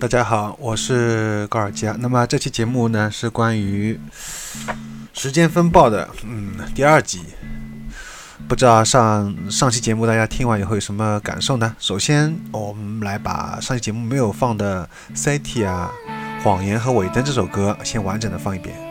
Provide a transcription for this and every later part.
大家好，我是高尔基啊。那么这期节目呢是关于时间风暴的，嗯，第二集。不知道上上期节目大家听完以后有什么感受呢？首先，我们来把上期节目没有放的《City》啊，《谎言》和《尾灯》这首歌先完整的放一遍。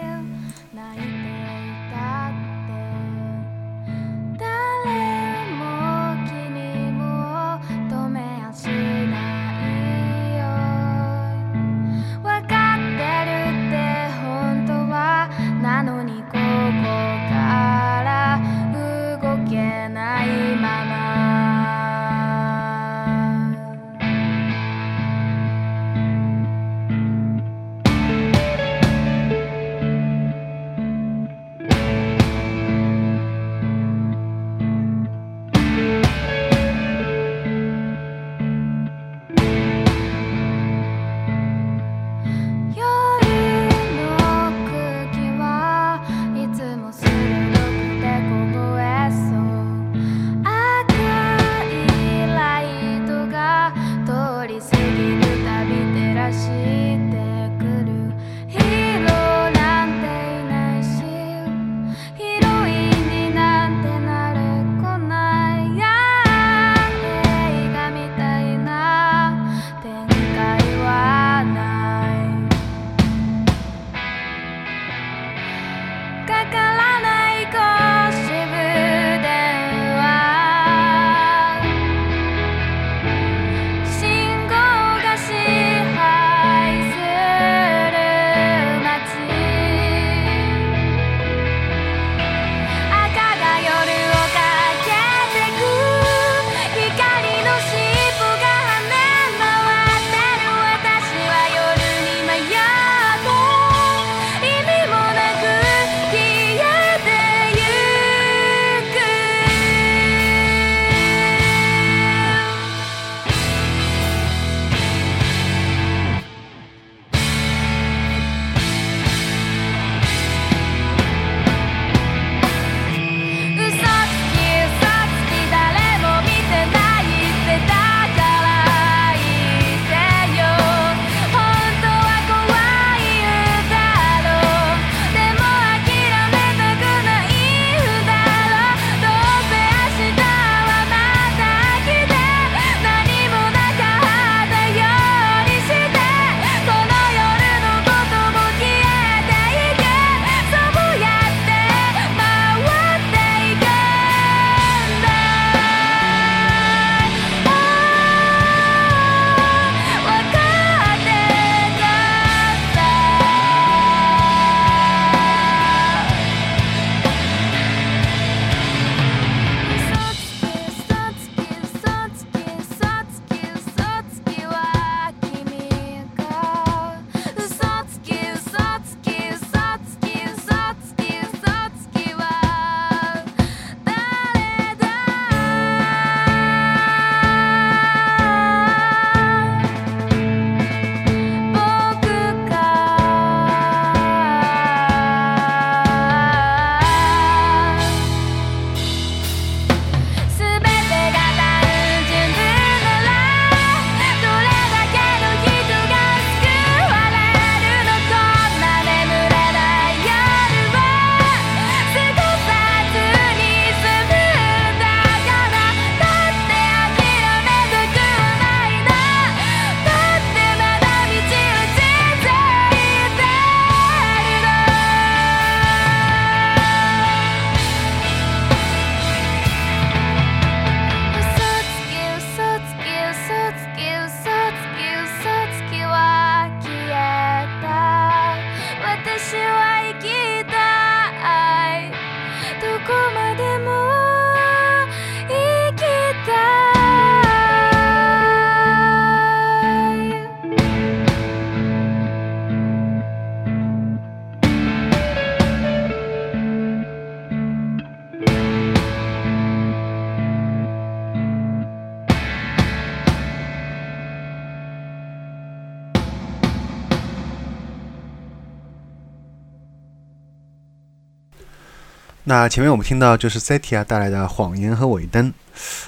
那前面我们听到就是 Setia 带来的《谎言和尾灯》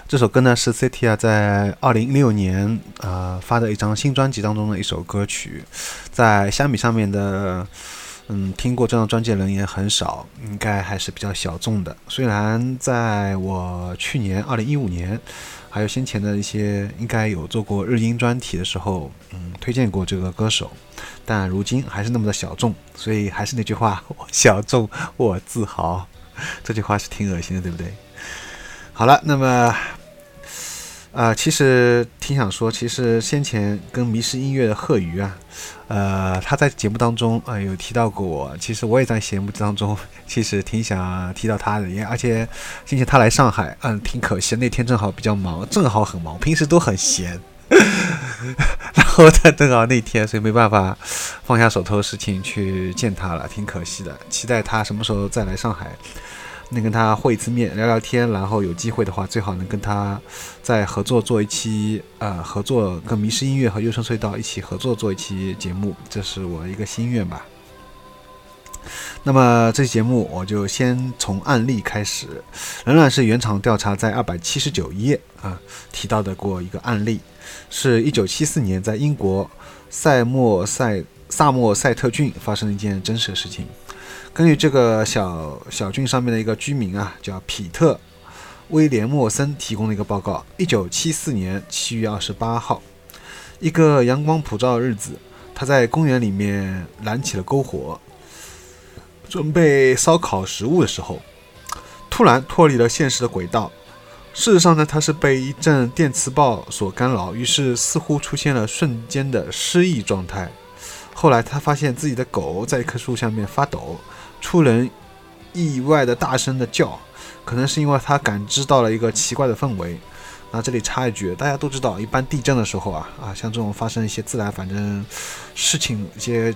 这首歌呢，是 Setia 在二零一六年啊、呃、发的一张新专辑当中的一首歌曲，在虾米上面的嗯听过这张专辑的人也很少，应该还是比较小众的。虽然在我去年二零一五年还有先前的一些应该有做过日音专题的时候，嗯推荐过这个歌手，但如今还是那么的小众，所以还是那句话，小众我自豪。这句话是挺恶心的，对不对？好了，那么，呃，其实挺想说，其实先前跟迷失音乐的贺鱼啊，呃，他在节目当中啊、有提到过我，其实我也在节目当中，其实挺想提到他的，也而且先前他来上海，嗯，挺可惜，那天正好比较忙，正好很忙，平时都很闲。然后他正好那天，所以没办法放下手头的事情去见他了，挺可惜的。期待他什么时候再来上海，能跟他会一次面，聊聊天。然后有机会的话，最好能跟他再合作做一期，呃，合作跟迷失音乐和优声隧道一起合作做一期节目，这是我一个心愿吧。那么这期节目我就先从案例开始，仍然是原厂调查在二百七十九页啊提到的过一个案例。是一九七四年在英国塞默塞萨默塞特郡发生的一件真实的事情。根据这个小小郡上面的一个居民啊，叫皮特·威廉莫森提供的一个报告：一九七四年七月二十八号，一个阳光普照的日子，他在公园里面燃起了篝火，准备烧烤食物的时候，突然脱离了现实的轨道。事实上呢，他是被一阵电磁暴所干扰，于是似乎出现了瞬间的失忆状态。后来他发现自己的狗在一棵树下面发抖，出人意外的大声的叫，可能是因为他感知到了一个奇怪的氛围。那这里插一句，大家都知道，一般地震的时候啊啊，像这种发生一些自然反正事情一些。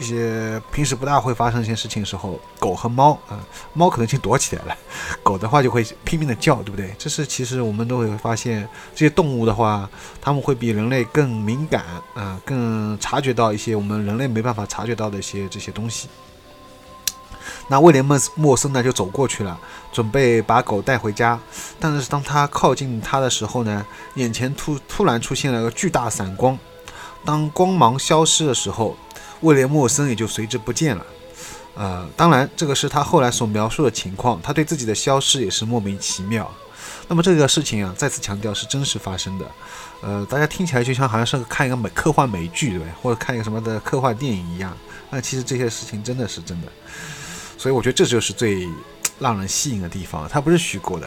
一些平时不大会发生一些事情的时候，狗和猫啊、猫可能已经躲起来了，狗的话就会拼命的叫，对不对？这是其实我们都会发现，这些动物的话，它们会比人类更敏感啊、更察觉到一些我们人类没办法察觉到的一些这些东西。那威廉莫莫森呢就走过去了，准备把狗带回家，但是当他靠近它的时候呢，眼前突突然出现了个巨大闪光，当光芒消失的时候。威廉莫森也就随之不见了，呃，当然，这个是他后来所描述的情况，他对自己的消失也是莫名其妙。那么这个事情啊，再次强调是真实发生的，呃，大家听起来就像好像是看一个美科幻美剧，对不对？或者看一个什么的科幻电影一样。那其实这些事情真的是真的，所以我觉得这就是最让人吸引的地方，它不是虚构的。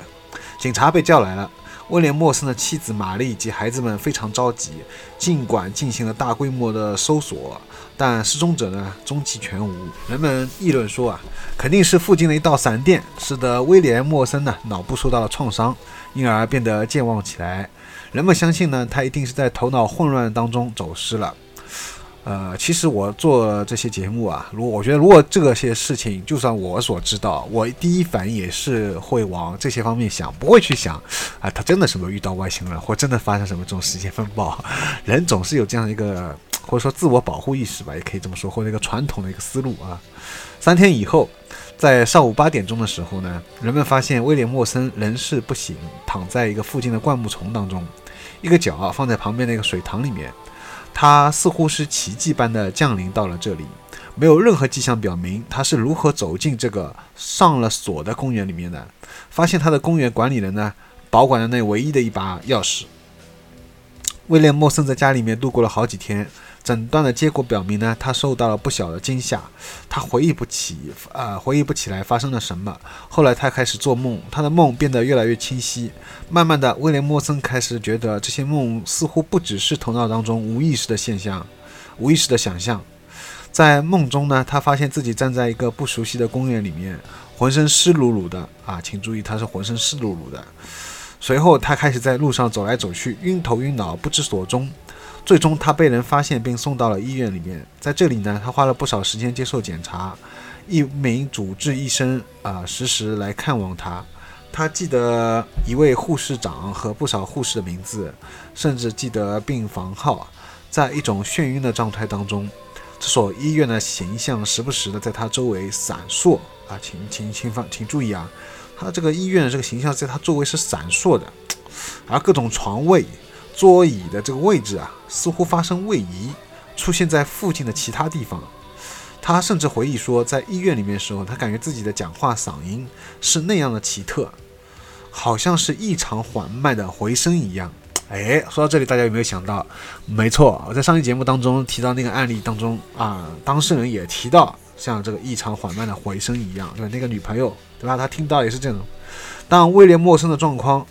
警察被叫来了。威廉莫森的妻子玛丽以及孩子们非常着急，尽管进行了大规模的搜索，但失踪者呢踪迹全无。人们议论说啊，肯定是附近的一道闪电使得威廉莫森呢脑部受到了创伤，因而变得健忘起来。人们相信呢，他一定是在头脑混乱当中走失了。呃，其实我做这些节目啊，如果我觉得如果这些事情，就算我所知道，我第一反应也是会往这些方面想，不会去想啊，他真的是没有遇到外星人，或真的发生什么这种时间风暴。人总是有这样一个或者说自我保护意识吧，也可以这么说，或者一个传统的一个思路啊。三天以后，在上午八点钟的时候呢，人们发现威廉莫森人事不省，躺在一个附近的灌木丛当中，一个脚啊放在旁边的一个水塘里面。他似乎是奇迹般的降临到了这里，没有任何迹象表明他是如何走进这个上了锁的公园里面的。发现他的公园管理人呢，保管着那唯一的一把钥匙。威廉莫森在家里面度过了好几天，诊断的结果表明呢，他受到了不小的惊吓，他回忆不起，呃，回忆不起来发生了什么。后来他开始做梦，他的梦变得越来越清晰。慢慢的，威廉莫森开始觉得这些梦似乎不只是头脑当中无意识的现象，无意识的想象。在梦中呢，他发现自己站在一个不熟悉的公园里面，浑身湿漉漉的啊，请注意，他是浑身湿漉漉的。随后，他开始在路上走来走去，晕头晕脑，不知所踪。最终，他被人发现并送到了医院里面。在这里呢，他花了不少时间接受检查，一名主治医生啊、时时来看望他。他记得一位护士长和不少护士的名字，甚至记得病房号。在一种眩晕的状态当中，这所医院的形象时不时的在他周围闪烁。啊，请请请放请注意啊，他这个医院的这个形象在他周围是闪烁的，而各种床位、桌椅的这个位置啊，似乎发生位移，出现在附近的其他地方。他甚至回忆说，在医院里面的时候，他感觉自己的讲话嗓音是那样的奇特，好像是异常缓慢的回声一样。哎，说到这里，大家有没有想到？没错，我在上期节目当中提到那个案例当中啊，当事人也提到像这个异常缓慢的回声一样，对吧？那个女朋友，对吧？他听到也是这种。当威廉·陌生的状况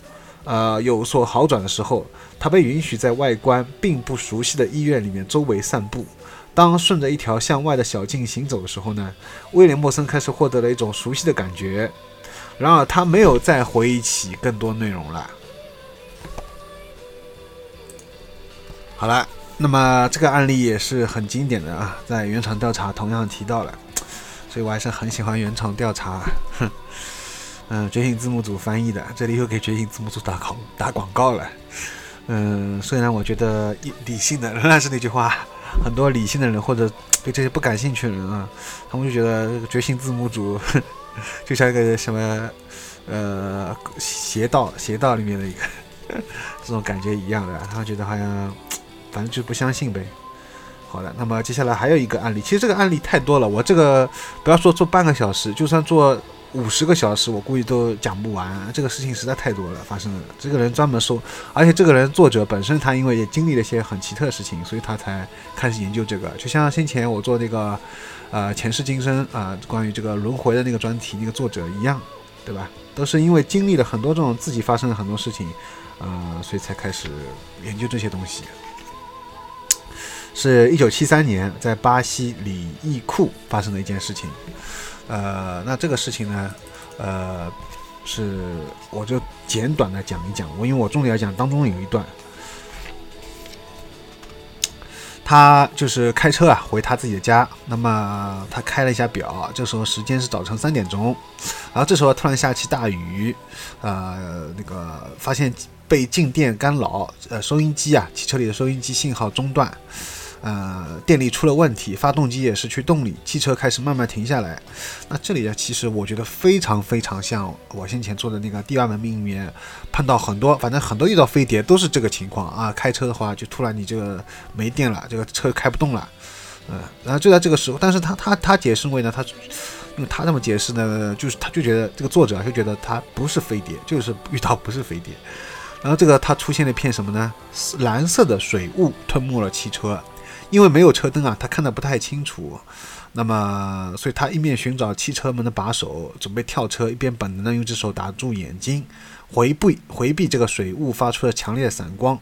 呃有所好转的时候，他被允许在外观并不熟悉的医院里面周围散步。当顺着一条向外的小径行走的时候呢，威廉·莫森开始获得了一种熟悉的感觉。然而，他没有再回忆起更多内容了。好了，那么这个案例也是很经典的啊，在原厂调查同样提到了，所以我还是很喜欢原厂调查。哼，嗯，觉醒字幕组翻译的，这里又给觉醒字幕组打广打广告了。嗯，虽然我觉得理性的仍然 是那句话，很多理性的人或者对这些不感兴趣的人啊，他们就觉得觉醒字幕组 就像一个什么呃邪道邪道里面的一个 这种感觉一样的，他们觉得好像。反正就不相信呗。好的，那么接下来还有一个案例，其实这个案例太多了，我这个不要说做半个小时，就算做五十个小时，我估计都讲不完。这个事情实在太多了，发生了。这个人专门收，而且这个人作者本身他因为也经历了一些很奇特的事情，所以他才开始研究这个。就像先前我做那个呃前世今生啊，关于这个轮回的那个专题那个作者一样，对吧？都是因为经历了很多这种自己发生了很多事情，呃，所以才开始研究这些东西。是一九七三年在巴西里伊库发生的一件事情，呃，那这个事情呢，呃，是我就简短的讲一讲，我因为我重点要讲当中有一段，他就是开车啊回他自己的家，那么他开了一下表，这时候时间是早晨三点钟，然后这时候突然下起大雨，呃，那个发现被静电干扰，呃，收音机啊，汽车里的收音机信号中断。呃，电力出了问题，发动机也失去动力，汽车开始慢慢停下来。那这里呢，其实我觉得非常非常像我先前做的那个第二门命里面碰到很多，反正很多遇到飞碟都是这个情况啊。开车的话，就突然你这个没电了，这个车开不动了。嗯，然后就在这个时候，但是他他他解释为呢，他因为他这么解释呢，就是他就觉得这个作者就觉得他不是飞碟，就是遇到不是飞碟。然后这个他出现了一片什么呢？蓝色的水雾吞没了汽车。因为没有车灯啊，他看得不太清楚。那么，所以他一面寻找汽车门的把手，准备跳车，一边本能的用只手打住眼睛，回避回避这个水雾发出的强烈闪光。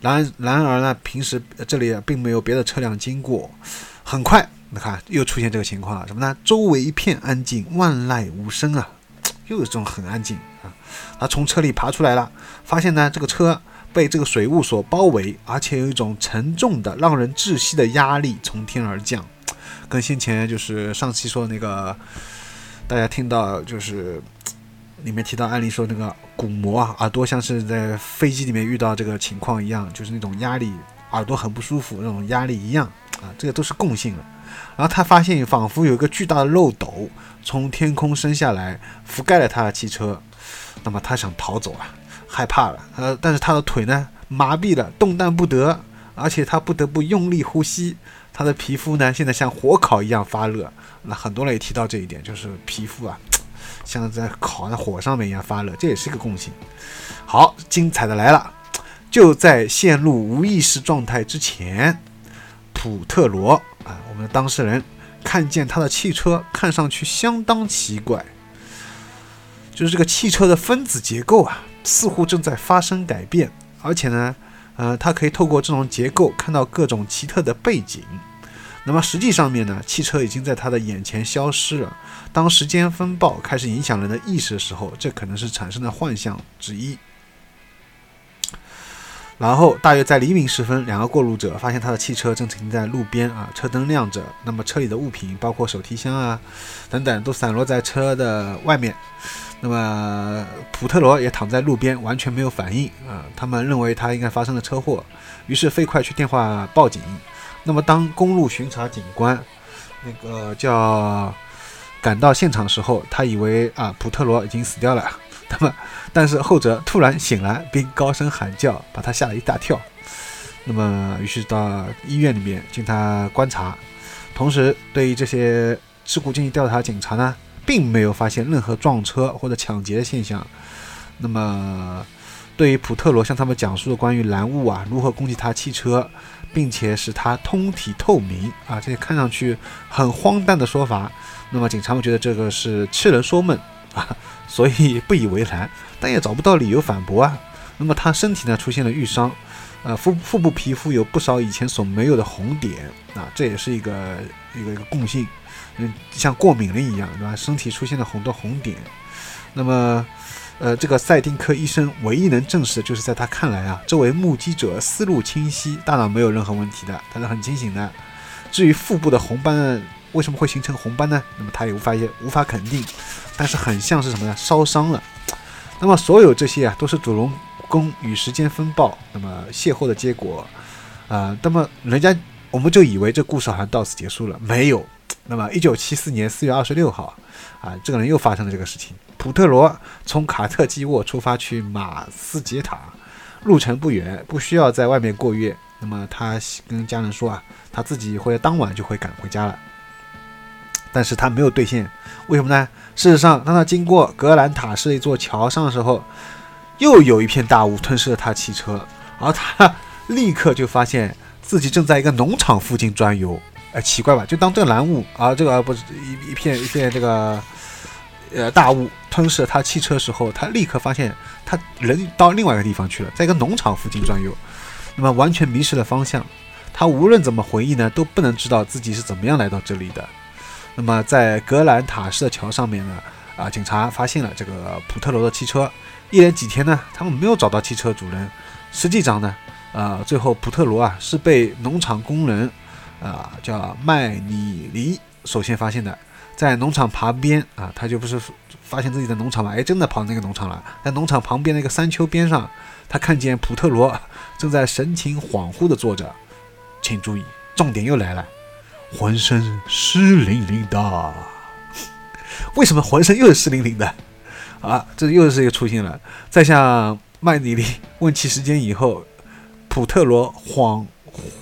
然然而呢，平时这里并没有别的车辆经过。很快，你看又出现这个情况了，什么呢？周围一片安静，万籁无声啊，又有这种很安静啊。他从车里爬出来了，发现呢，这个车。被这个水雾所包围，而且有一种沉重的、让人窒息的压力从天而降，跟先前就是上期说的那个，大家听到就是里面提到案例说那个鼓膜啊，耳朵像是在飞机里面遇到这个情况一样，就是那种压力，耳朵很不舒服那种压力一样啊，这个都是共性了。然后他发现仿佛有一个巨大的漏斗从天空升下来，覆盖了他的汽车，那么他想逃走啊。害怕了，呃，但是他的腿呢麻痹了，动弹不得，而且他不得不用力呼吸，他的皮肤呢现在像火烤一样发热。那很多人也提到这一点，就是皮肤啊 像在烤在火上面一样发热，这也是一个共性。好，精彩的来了，就在陷入无意识状态之前，普特罗啊，我们的当事人看见他的汽车看上去相当奇怪，就是这个汽车的分子结构啊。似乎正在发生改变，而且呢，呃，他可以透过这种结构看到各种奇特的背景。那么实际上面呢，汽车已经在他的眼前消失了。当时间风暴开始影响人的意识的时候，这可能是产生的幻象之一。然后大约在黎明时分，两个过路者发现他的汽车正停在路边啊，车灯亮着。那么车里的物品，包括手提箱啊等等，都散落在车的外面。那么普特罗也躺在路边，完全没有反应啊！他们认为他应该发生了车祸，于是飞快去电话报警。那么当公路巡查警官，那个叫赶到现场时候，他以为啊普特罗已经死掉了，那么但是后者突然醒来，并高声喊叫，把他吓了一大跳。那么于是到医院里面经他观察，同时对于这些事故进行调查，警察呢并没有发现任何撞车或者抢劫的现象。那么对于普特罗向他们讲述的关于蓝雾啊如何攻击他汽车，并且使他通体透明啊这些看上去很荒诞的说法，那么警察们觉得这个是痴人说梦啊，所以不以为然，但也找不到理由反驳啊。那么他身体呢出现了瘀伤。呃，腹腹部皮肤有不少以前所没有的红点啊，这也是一个一个一个共性，嗯，像过敏了一样，对吧？身体出现了很多红点。那么，呃，这个赛丁克医生唯一能证实的就是，在他看来啊，这位目击者思路清晰，大脑没有任何问题的，他是很清醒的。至于腹部的红斑为什么会形成红斑呢？那么他也无法也无法肯定，但是很像是什么呢？烧伤了。那么所有这些啊，都是主龙。功与时间风暴，那么邂逅的结果，啊，那么人家我们就以为这故事好像到此结束了，没有。那么，一九七四年四月二十六号，啊，这个人又发生了这个事情。普特罗从卡特基沃出发去马斯杰塔，路程不远，不需要在外面过夜。那么他跟家人说啊，他自己会当晚就会赶回家了。但是他没有兑现，为什么呢？事实上，当他经过格兰塔市一座桥上的时候。又有一片大雾吞噬了他汽车，而他立刻就发现自己正在一个农场附近转悠。哎，奇怪吧？就当这个蓝雾啊，这个不是一一片一片这个呃大雾吞噬了他汽车时候，他立刻发现他人到另外一个地方去了，在一个农场附近转悠，那么完全迷失了方向。他无论怎么回忆呢，都不能知道自己是怎么样来到这里的。那么在格兰塔市的桥上面呢，啊，警察发现了这个普特罗的汽车。一连几天呢，他们没有找到汽车主人。实际上呢，呃，最后普特罗啊是被农场工人，啊叫麦里尼首先发现的，在农场旁边啊，他就不是发现自己的农场嘛，哎，真的跑那个农场了，在农场旁边那个山丘边上，他看见普特罗正在神情恍惚地坐着。请注意，重点又来了，浑身湿淋淋的。为什么浑身又是湿淋淋的？啊，这又是一个出现了。在向麦迪利问起时间以后，普特罗恍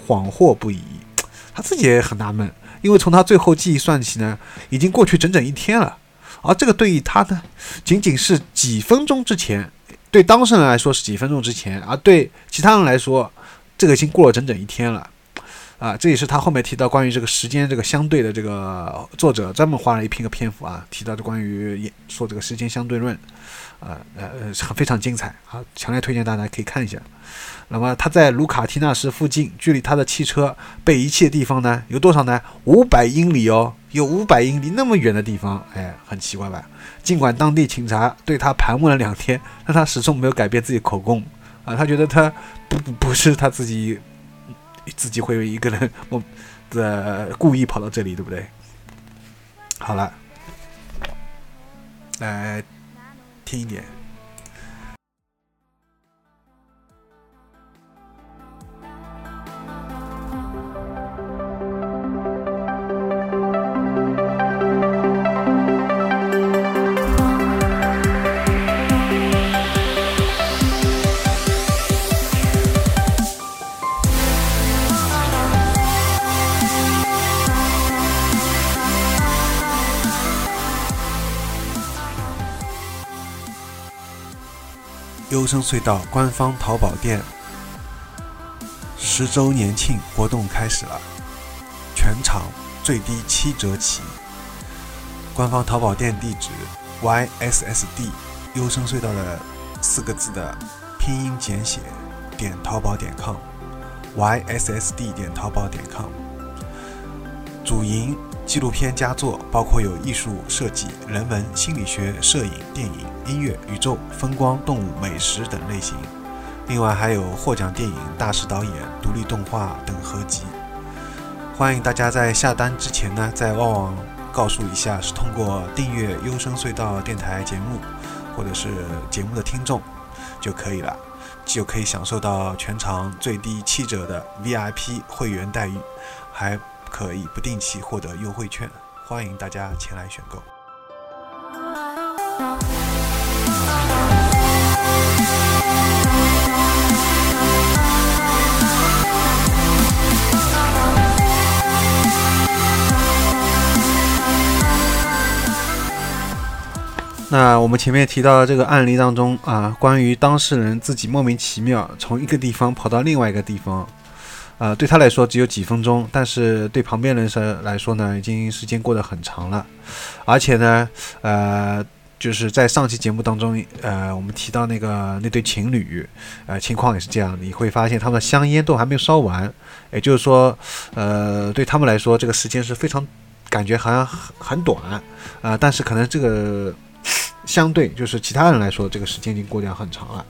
恍惚不已，他自己也很纳闷，因为从他最后记忆算起呢，已经过去整整一天了。而这个对于他呢，仅仅是几分钟之前，对当事人来说是几分钟之前，而对其他人来说，这个已经过了整整一天了。啊，这也是他后面提到关于这个时间这个相对的这个作者专门花了一篇个篇幅啊，提到的关于说这个时间相对论，啊呃呃非常精彩啊，强烈推荐大家可以看一下。那么他在卢卡提纳市附近，距离他的汽车被遗弃的地方呢有多少呢？五百英里哦，有五百英里那么远的地方，哎，很奇怪吧？尽管当地警察对他盘问了两天，但他始终没有改变自己口供啊，他觉得他不不是他自己。自己会有一个人，我这故意跑到这里，对不对？好了，来听一点。优声隧道官方淘宝店十周年庆活动开始了，全场最低七折起。官方淘宝店地址：yssd 优声隧道的四个字的拼音简写点淘宝点 com，yssd 点淘宝点 com。主营纪录片佳作，包括有艺术设计、人文、心理学、摄影、电影。音乐、宇宙、风光、动物、美食等类型，另外还有获奖电影、大师导演、独立动画等合集。欢迎大家在下单之前呢，在旺旺告诉一下是通过订阅优声隧道电台节目，或者是节目的听众就可以了，就可以享受到全场最低七折的 VIP 会员待遇，还可以不定期获得优惠券。欢迎大家前来选购。那我们前面提到的这个案例当中啊，关于当事人自己莫名其妙从一个地方跑到另外一个地方，啊，对他来说只有几分钟，但是对旁边人来说呢，已经时间过得很长了。而且呢，呃，就是在上期节目当中，呃，我们提到那个那对情侣，呃，情况也是这样，你会发现他们的香烟都还没有烧完，也就是说，呃，对他们来说，这个时间是非常感觉好像很很短啊，但是可能这个。相对就是其他人来说，这个时间已经过得很长了。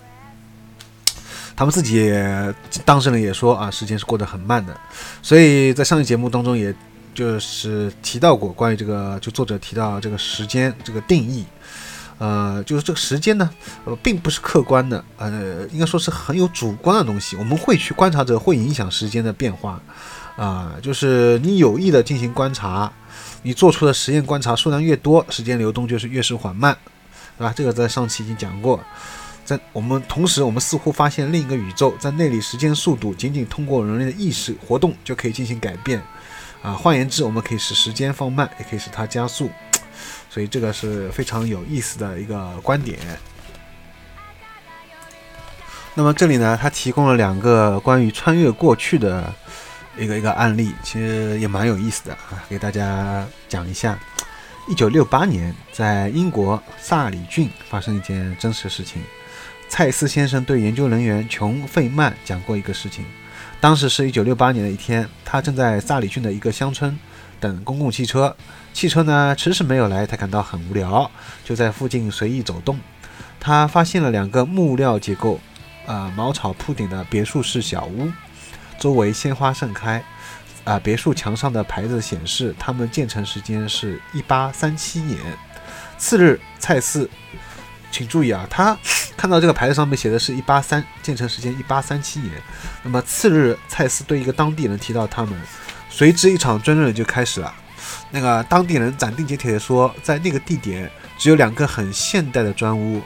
他们自己也当事人也说啊，时间是过得很慢的。所以在上期节目当中，也就是提到过关于这个，就作者提到这个时间这个定义，呃，就是这个时间呢，呃，并不是客观的，呃，应该说是很有主观的东西。我们会去观察者，会影响时间的变化，啊，就是你有意的进行观察，你做出的实验观察数量越多，时间流动就是越是缓慢。对吧？这个在上期已经讲过，在我们同时，我们似乎发现另一个宇宙，在那里时间速度仅仅通过人类的意识活动就可以进行改变。啊，换言之，我们可以使时间放慢，也可以使它加速。所以这个是非常有意思的一个观点。那么这里呢，他提供了两个关于穿越过去的一个一个案例，其实也蛮有意思的啊，给大家讲一下。一九六八年，在英国萨里郡发生一件真实事情。蔡斯先生对研究人员琼·费曼讲过一个事情。当时是一九六八年的一天，他正在萨里郡的一个乡村等公共汽车，汽车呢迟迟没有来，他感到很无聊，就在附近随意走动。他发现了两个木料结构、呃茅草铺顶的别墅式小屋，周围鲜花盛开。啊，别墅墙上的牌子显示，他们建成时间是一八三七年。次日，蔡司，请注意啊，他 看到这个牌子上面写的是一八三，建成时间一八三七年。那么次日，蔡司对一个当地人提到他们，随之一场争论就开始了。那个当地人斩钉截铁地说，在那个地点只有两个很现代的砖屋。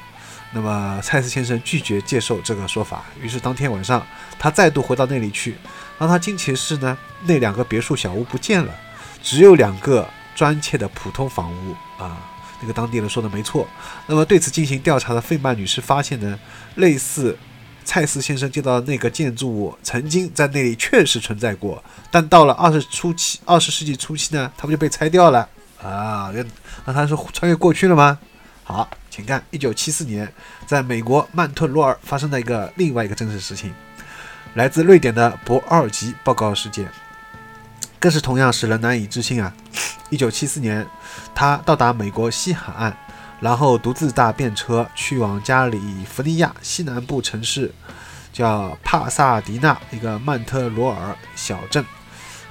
那么蔡司先生拒绝接受这个说法，于是当天晚上他再度回到那里去。让他惊奇的是呢，那两个别墅小屋不见了，只有两个砖砌的普通房屋啊。那个当地人说的没错。那么对此进行调查的费曼女士发现呢，类似蔡斯先生见到的那个建筑物曾经在那里确实存在过，但到了二十初期，二十世纪初期呢，他们就被拆掉了啊。那他是穿越过去了吗？好，请看一九七四年，在美国曼特洛尔发生的一个另外一个真实事情。来自瑞典的博尔吉报告事件，更是同样使人难以置信啊！一九七四年，他到达美国西海岸，然后独自搭便车去往加利福尼亚西南部城市，叫帕萨迪纳一个曼特罗尔小镇。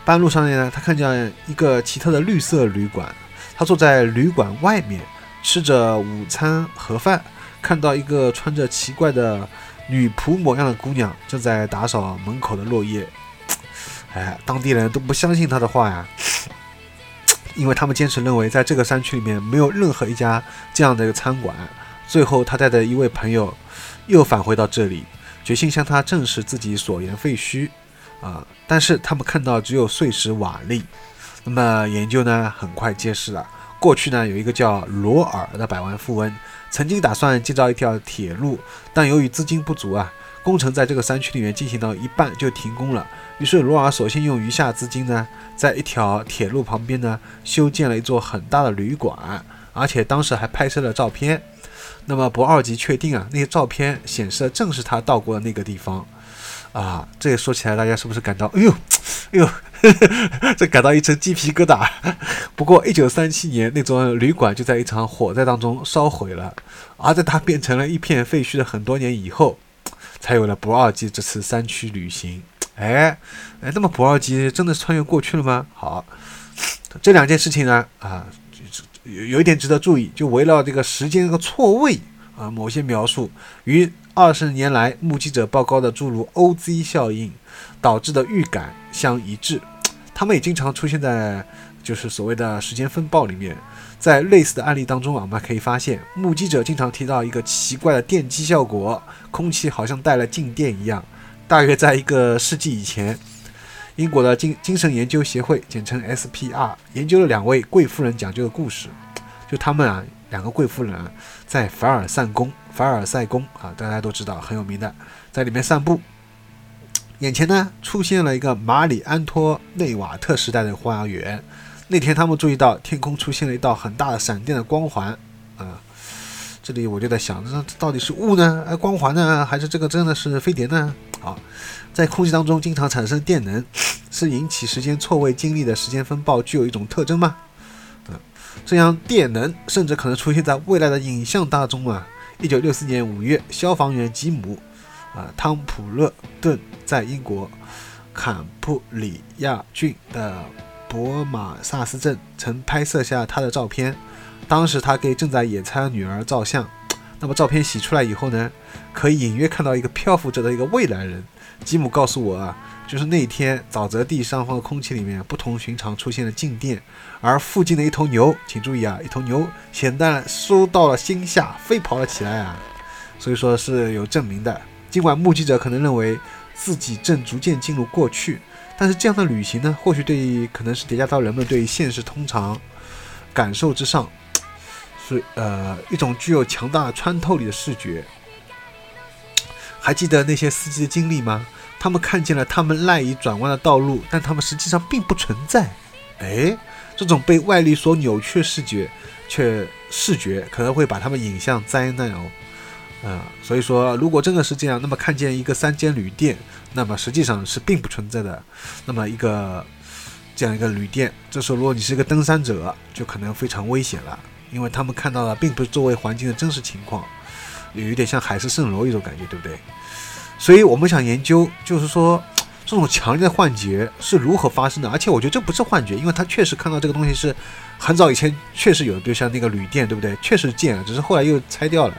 半路上呢，他看见一个奇特的绿色旅馆，他坐在旅馆外面吃着午餐盒饭，看到一个穿着奇怪的。女仆模样的姑娘正在打扫门口的落叶，哎，当地人都不相信他的话呀，因为他们坚持认为在这个山区里面没有任何一家这样的一个餐馆。最后，他带着一位朋友又返回到这里，决心向他证实自己所言废墟啊！但是他们看到只有碎石瓦砾。那么研究呢，很快揭示了，过去呢有一个叫罗尔的百万富翁。曾经打算建造一条铁路，但由于资金不足啊，工程在这个山区里面进行到一半就停工了。于是罗尔索性用余下资金呢，在一条铁路旁边呢，修建了一座很大的旅馆，而且当时还拍摄了照片。那么博二吉确定啊，那些照片显示的正是他到过的那个地方。啊，这也说起来，大家是不是感到，哎呦，哎呦，这感到一层鸡皮疙瘩？不过，一九三七年，那座旅馆就在一场火灾当中烧毁了，而在它变成了一片废墟的很多年以后，才有了不二级这次山区旅行。哎，哎，那么普尔基真的穿越过去了吗？好，这两件事情呢，啊，有有一点值得注意，就围绕这个时间和错位啊，某些描述与。二十年来，目击者报告的诸如 OZ 效应导致的预感相一致。他们也经常出现在就是所谓的时间风暴里面，在类似的案例当中啊，我们可以发现，目击者经常提到一个奇怪的电击效果，空气好像带了静电一样。大约在一个世纪以前，英国的精精神研究协会（简称 SPR） 研究了两位贵妇人讲究的故事，就他们啊，两个贵妇人啊，在凡尔赛宫，凡尔赛宫啊，大家都知道很有名的，在里面散步。眼前呢出现了一个马里安托内瓦特时代的花园。那天他们注意到天空出现了一道很大的闪电的光环。这里我就在想，这到底是雾呢？哎，光环呢？还是这个真的是飞碟呢？好，在空气当中经常产生电能，是引起时间错位经历的时间风暴具有一种特征吗？嗯，这样电能甚至可能出现在未来的影像当中啊。一九六四年五月，消防员吉姆。啊，汤普勒顿在英国坎普里亚郡的博马萨斯镇曾拍摄下他的照片。当时他给正在野餐的女儿照相。那么照片洗出来以后呢，可以隐约看到一个漂浮着的一个未来人。吉姆告诉我啊，就是那天沼泽地上方的空气里面不同寻常出现了静电，而附近的一头牛，请注意啊，一头牛显然收到了星下，飞跑了起来啊，所以说是有证明的。尽管目击者可能认为自己正逐渐进入过去，但是这样的旅行呢，或许对于可能是叠加到人们对现实通常感受之上，是呃一种具有强大穿透力的视觉。还记得那些司机的经历吗？他们看见了他们赖以转弯的道路，但他们实际上并不存在。哎，这种被外力所扭曲的视觉，却视觉可能会把他们引向灾难哦。啊，所以说，如果真的是这样，那么看见一个三间旅店，那么实际上是并不存在的。那么一个这样一个旅店，这时候如果你是一个登山者，就可能非常危险了，因为他们看到的并不是周围环境的真实情况，有点像海市蜃楼一种感觉，对不对？所以我们想研究，就是说 这种强烈的幻觉是如何发生的。而且我觉得这不是幻觉，因为他确实看到这个东西是很早以前确实有，就像那个旅店，对不对？确实建了，只是后来又拆掉了。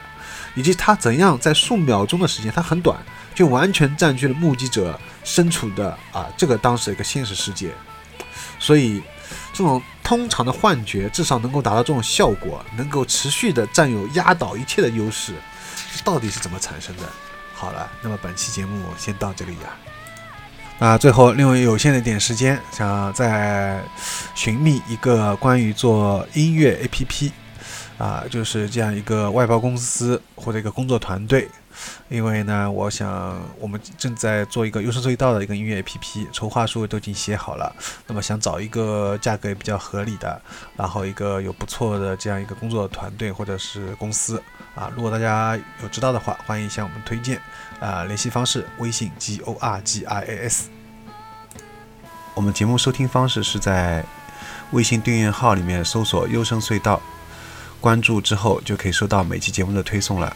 以及他怎样在数秒钟的时间，它很短，就完全占据了目击者身处的啊这个当时的一个现实世界。所以，这种通常的幻觉至少能够达到这种效果，能够持续的占有压倒一切的优势。这到底是怎么产生的？好了，那么本期节目先到这里啊。那最后，利用有限的一点时间，想再寻觅一个关于做音乐 APP。啊，就是这样一个外包公司或者一个工作团队，因为呢，我想我们正在做一个优声隧道的一个音乐 APP，筹划书都已经写好了，那么想找一个价格也比较合理的，然后一个有不错的这样一个工作团队或者是公司啊，如果大家有知道的话，欢迎向我们推荐啊，联系方式微信 G O R G I A S，我们节目收听方式是在微信订阅号里面搜索优声隧道。关注之后就可以收到每期节目的推送了。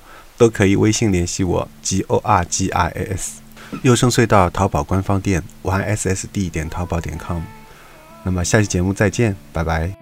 都可以微信联系我，g o r g i s 优声隧道淘宝官方店，Y S S D 点淘宝点 com。那么下期节目再见，拜拜。